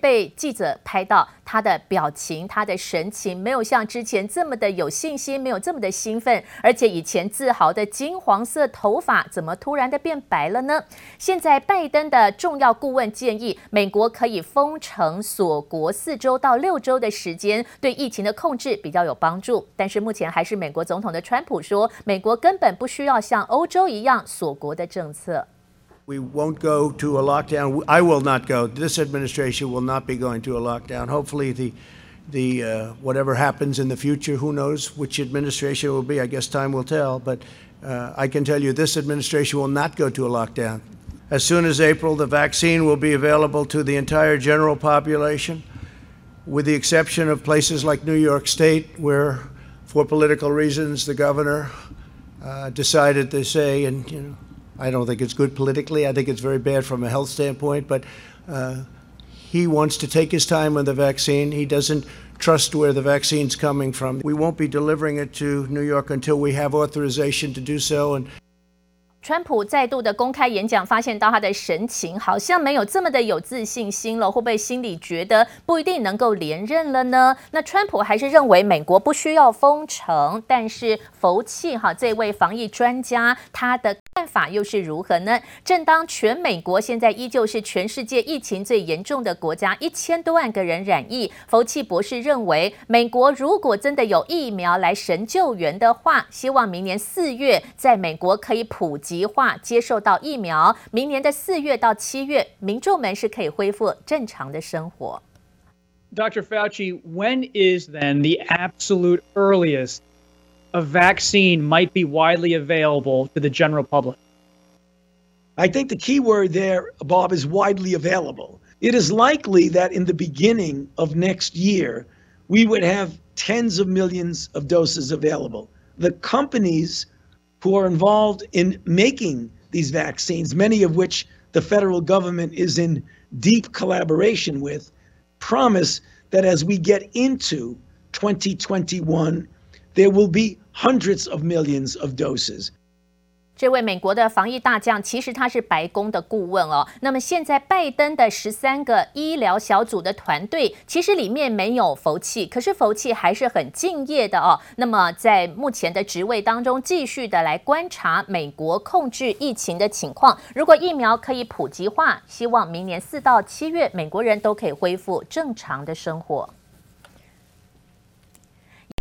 被记者拍到他的表情、他的神情，没有像之前这么的有信心，没有这么的兴奋，而且以前自豪的金黄色头发，怎么突然的变白了呢？现在拜登的重要顾问建议，美国可以封城锁国四周到六周的时间，对疫情的控制比较有帮助。但是目前还是美国总统的川普说，美国根本不需要像欧洲一样锁国的政策。We won't go to a lockdown. I will not go. This administration will not be going to a lockdown. Hopefully, the the uh, whatever happens in the future, who knows which administration will be? I guess time will tell. But uh, I can tell you, this administration will not go to a lockdown. As soon as April, the vaccine will be available to the entire general population, with the exception of places like New York State, where, for political reasons, the governor uh, decided to say, and you know I don't think it's good politically. I think it's very bad from a health standpoint. But uh, he wants to take his time on the vaccine. He doesn't trust where the vaccine's coming from. We won't be delivering it to New York until we have authorization to do so. And 川普再度的公开演讲，发现到他的神情好像没有这么的有自信心了，会不会心里觉得不一定能够连任了呢？那川普还是认为美国不需要封城，但是福奇哈这位防疫专家他的 看法又是如何呢？正当全美国现在依旧是全世界疫情最严重的国家，一千多万个人染疫，福奇博士认为，美国如果真的有疫苗来神救援的话，希望明年四月在美国可以普及。化接受到疫苗，明年的四月到七月，民众们是可以恢复正常的生活。Dr. Fauci, when is then the absolute earliest a vaccine might be widely available to the general public? I think the key word there, Bob, is widely available. It is likely that in the beginning of next year, we would have tens of millions of doses available. The companies who are involved in making these vaccines, many of which the federal government is in deep collaboration with, promise that as we get into 2021, there will be hundreds of millions of doses. 这位美国的防疫大将，其实他是白宫的顾问哦。那么现在拜登的十三个医疗小组的团队，其实里面没有福气，可是福气还是很敬业的哦。那么在目前的职位当中，继续的来观察美国控制疫情的情况。如果疫苗可以普及化，希望明年四到七月，美国人都可以恢复正常的生活。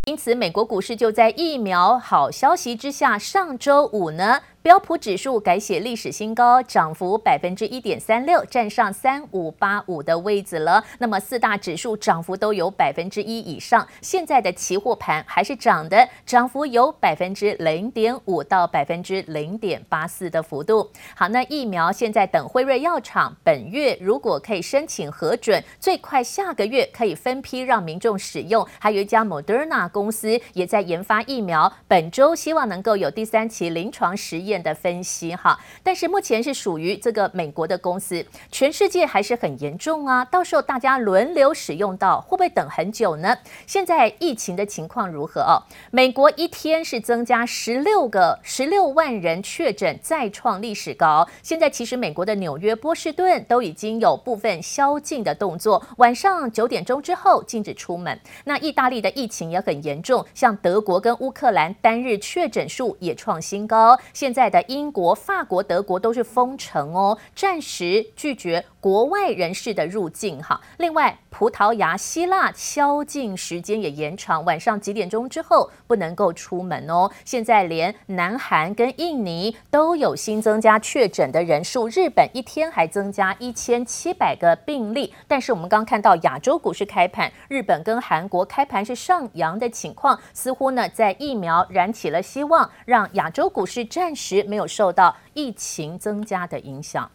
因此，美国股市就在疫苗好消息之下，上周五呢。标普指数改写历史新高，涨幅百分之一点三六，站上三五八五的位置了。那么四大指数涨幅都有百分之一以上。现在的期货盘还是涨的，涨幅有百分之零点五到百分之零点八四的幅度。好，那疫苗现在等辉瑞药厂本月如果可以申请核准，最快下个月可以分批让民众使用。还有一家 Moderna 公司也在研发疫苗，本周希望能够有第三期临床实验。的分析哈，但是目前是属于这个美国的公司，全世界还是很严重啊。到时候大家轮流使用到，会不会等很久呢？现在疫情的情况如何哦？美国一天是增加十六个十六万人确诊，再创历史高。现在其实美国的纽约、波士顿都已经有部分宵禁的动作，晚上九点钟之后禁止出门。那意大利的疫情也很严重，像德国跟乌克兰单日确诊数也创新高。现在的英国、法国、德国都是封城哦，暂时拒绝国外人士的入境。哈，另外，葡萄牙、希腊宵禁时间也延长，晚上几点钟之后不能够出门哦。现在连南韩跟印尼都有新增加确诊的人数，日本一天还增加一千七百个病例。但是我们刚看到亚洲股市开盘，日本跟韩国开盘是上扬的情况，似乎呢在疫苗燃起了希望，让亚洲股市暂时。没有受到疫情增加的影响。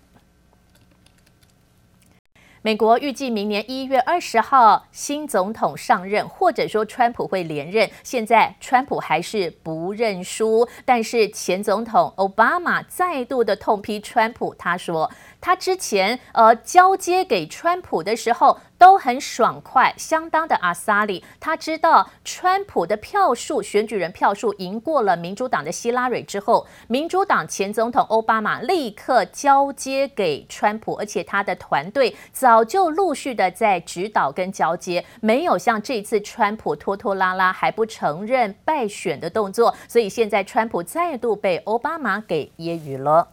美国预计明年一月二十号新总统上任，或者说川普会连任。现在川普还是不认输，但是前总统奥巴马再度的痛批川普，他说他之前呃交接给川普的时候都很爽快，相当的阿萨里。他知道川普的票数，选举人票数赢过了民主党的希拉蕊之后，民主党前总统奥巴马立刻交接给川普，而且他的团队早就陆续的在指导跟交接，没有像这次川普拖拖拉拉还不承认败选的动作，所以现在川普再度被奥巴马给揶揄了。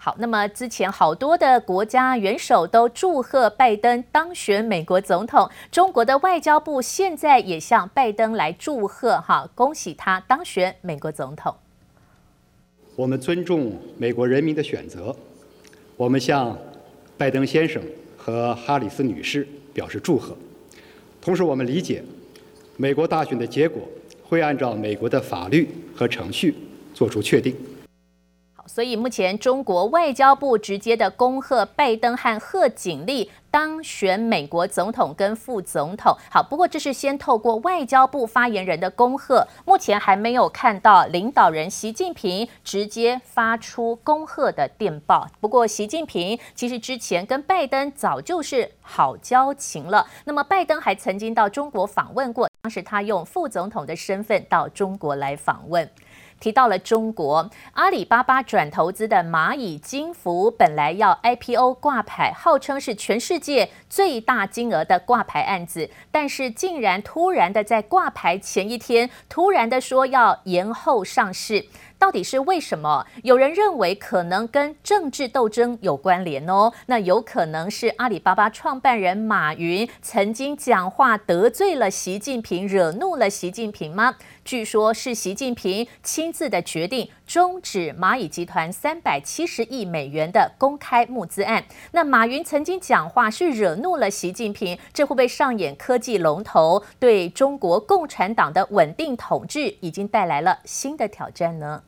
好，那么之前好多的国家元首都祝贺拜登当选美国总统，中国的外交部现在也向拜登来祝贺，哈，恭喜他当选美国总统。我们尊重美国人民的选择，我们向拜登先生和哈里斯女士表示祝贺，同时我们理解美国大选的结果会按照美国的法律和程序做出确定。所以目前中国外交部直接的恭贺拜登和贺锦丽当选美国总统跟副总统。好，不过这是先透过外交部发言人的恭贺，目前还没有看到领导人习近平直接发出恭贺的电报。不过习近平其实之前跟拜登早就是好交情了。那么拜登还曾经到中国访问过，当时他用副总统的身份到中国来访问。提到了中国，阿里巴巴转投资的蚂蚁金服本来要 IPO 挂牌，号称是全世界最大金额的挂牌案子，但是竟然突然的在挂牌前一天，突然的说要延后上市。到底是为什么？有人认为可能跟政治斗争有关联哦。那有可能是阿里巴巴创办人马云曾经讲话得罪了习近平，惹怒了习近平吗？据说，是习近平亲自的决定终止蚂蚁集团三百七十亿美元的公开募资案。那马云曾经讲话是惹怒了习近平，这会不会上演科技龙头对中国共产党的稳定统治已经带来了新的挑战呢？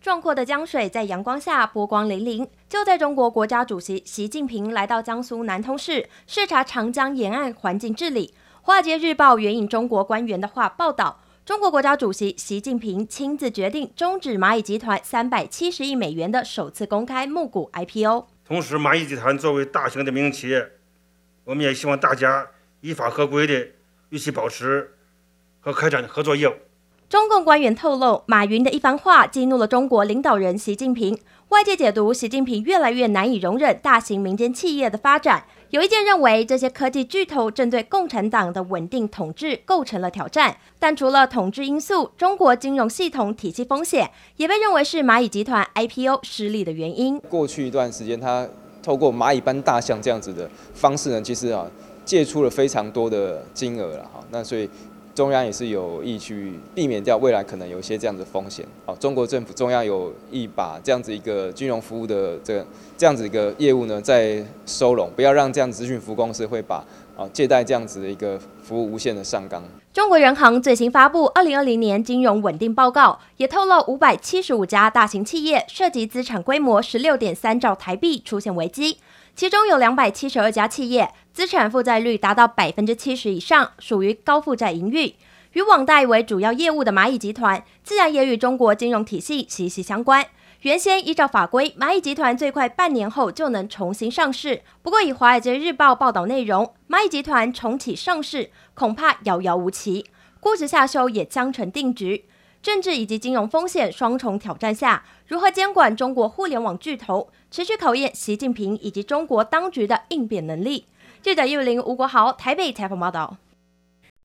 壮阔的江水在阳光下波光粼粼。就在中国国家主席习近平来到江苏南通市视察长江沿岸环境治理，《华尔街日报》援引中国官员的话报道，中国国家主席习近平亲自决定终止蚂蚁集团三百七十亿美元的首次公开募股 IPO。同时，蚂蚁集团作为大型的民营企业，我们也希望大家依法合规的与其保持和开展合作业务。中共官员透露，马云的一番话激怒了中国领导人习近平。外界解读，习近平越来越难以容忍大型民间企业的发展。有意见认为，这些科技巨头正对共产党的稳定统治构成了挑战。但除了统治因素，中国金融系统体系风险也被认为是蚂蚁集团 IPO 失利的原因。过去一段时间，他透过蚂蚁搬大象这样子的方式呢，其实啊，借出了非常多的金额了哈。那所以。中央也是有意去避免掉未来可能有一些这样的风险。好，中国政府中央有意把这样子一个金融服务的这个这样子一个业务呢再收拢，不要让这样资讯服务公司会把啊借贷这样子的一个服务无限的上纲。中国人行最新发布二零二零年金融稳定报告，也透露五百七十五家大型企业涉及资产规模十六点三兆台币出现危机。其中有两百七十二家企业资产负债率达到百分之七十以上，属于高负债盈余。与网贷为主要业务的蚂蚁集团，自然也与中国金融体系息息相关。原先依照法规，蚂蚁集团最快半年后就能重新上市。不过，以《华尔街日报》报道内容，蚂蚁集团重启上市恐怕遥遥无期，估值下修也将成定局。政治以及金融风险双重挑战下，如何监管中国互联网巨头，持续考验习近平以及中国当局的应变能力。记者叶林、吴国豪台北采访报道。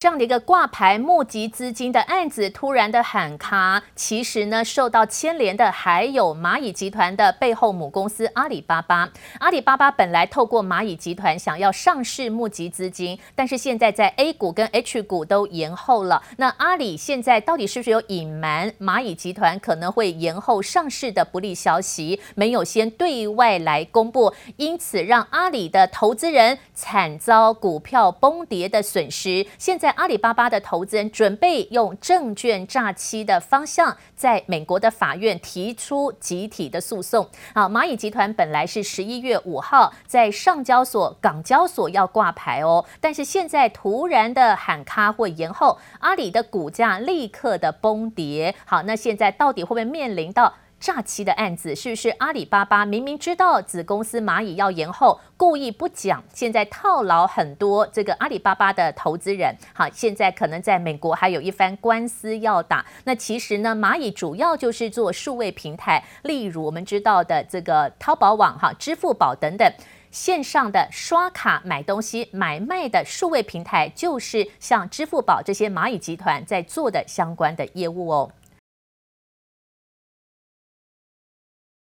这样的一个挂牌募集资金的案子突然的喊卡，其实呢，受到牵连的还有蚂蚁集团的背后母公司阿里巴巴。阿里巴巴本来透过蚂蚁集团想要上市募集资金，但是现在在 A 股跟 H 股都延后了。那阿里现在到底是不是有隐瞒蚂蚁集团可能会延后上市的不利消息，没有先对外来公布，因此让阿里的投资人惨遭股票崩跌的损失。现在。阿里巴巴的投资人准备用证券诈欺的方向，在美国的法院提出集体的诉讼。啊，蚂蚁集团本来是十一月五号在上交所、港交所要挂牌哦，但是现在突然的喊卡或延后，阿里的股价立刻的崩跌。好，那现在到底会不会面临到？诈欺的案子是不是阿里巴巴明明知道子公司蚂蚁要延后，故意不讲，现在套牢很多这个阿里巴巴的投资人？好，现在可能在美国还有一番官司要打。那其实呢，蚂蚁主要就是做数位平台，例如我们知道的这个淘宝网、哈支付宝等等线上的刷卡买东西买卖的数位平台，就是像支付宝这些蚂蚁集团在做的相关的业务哦。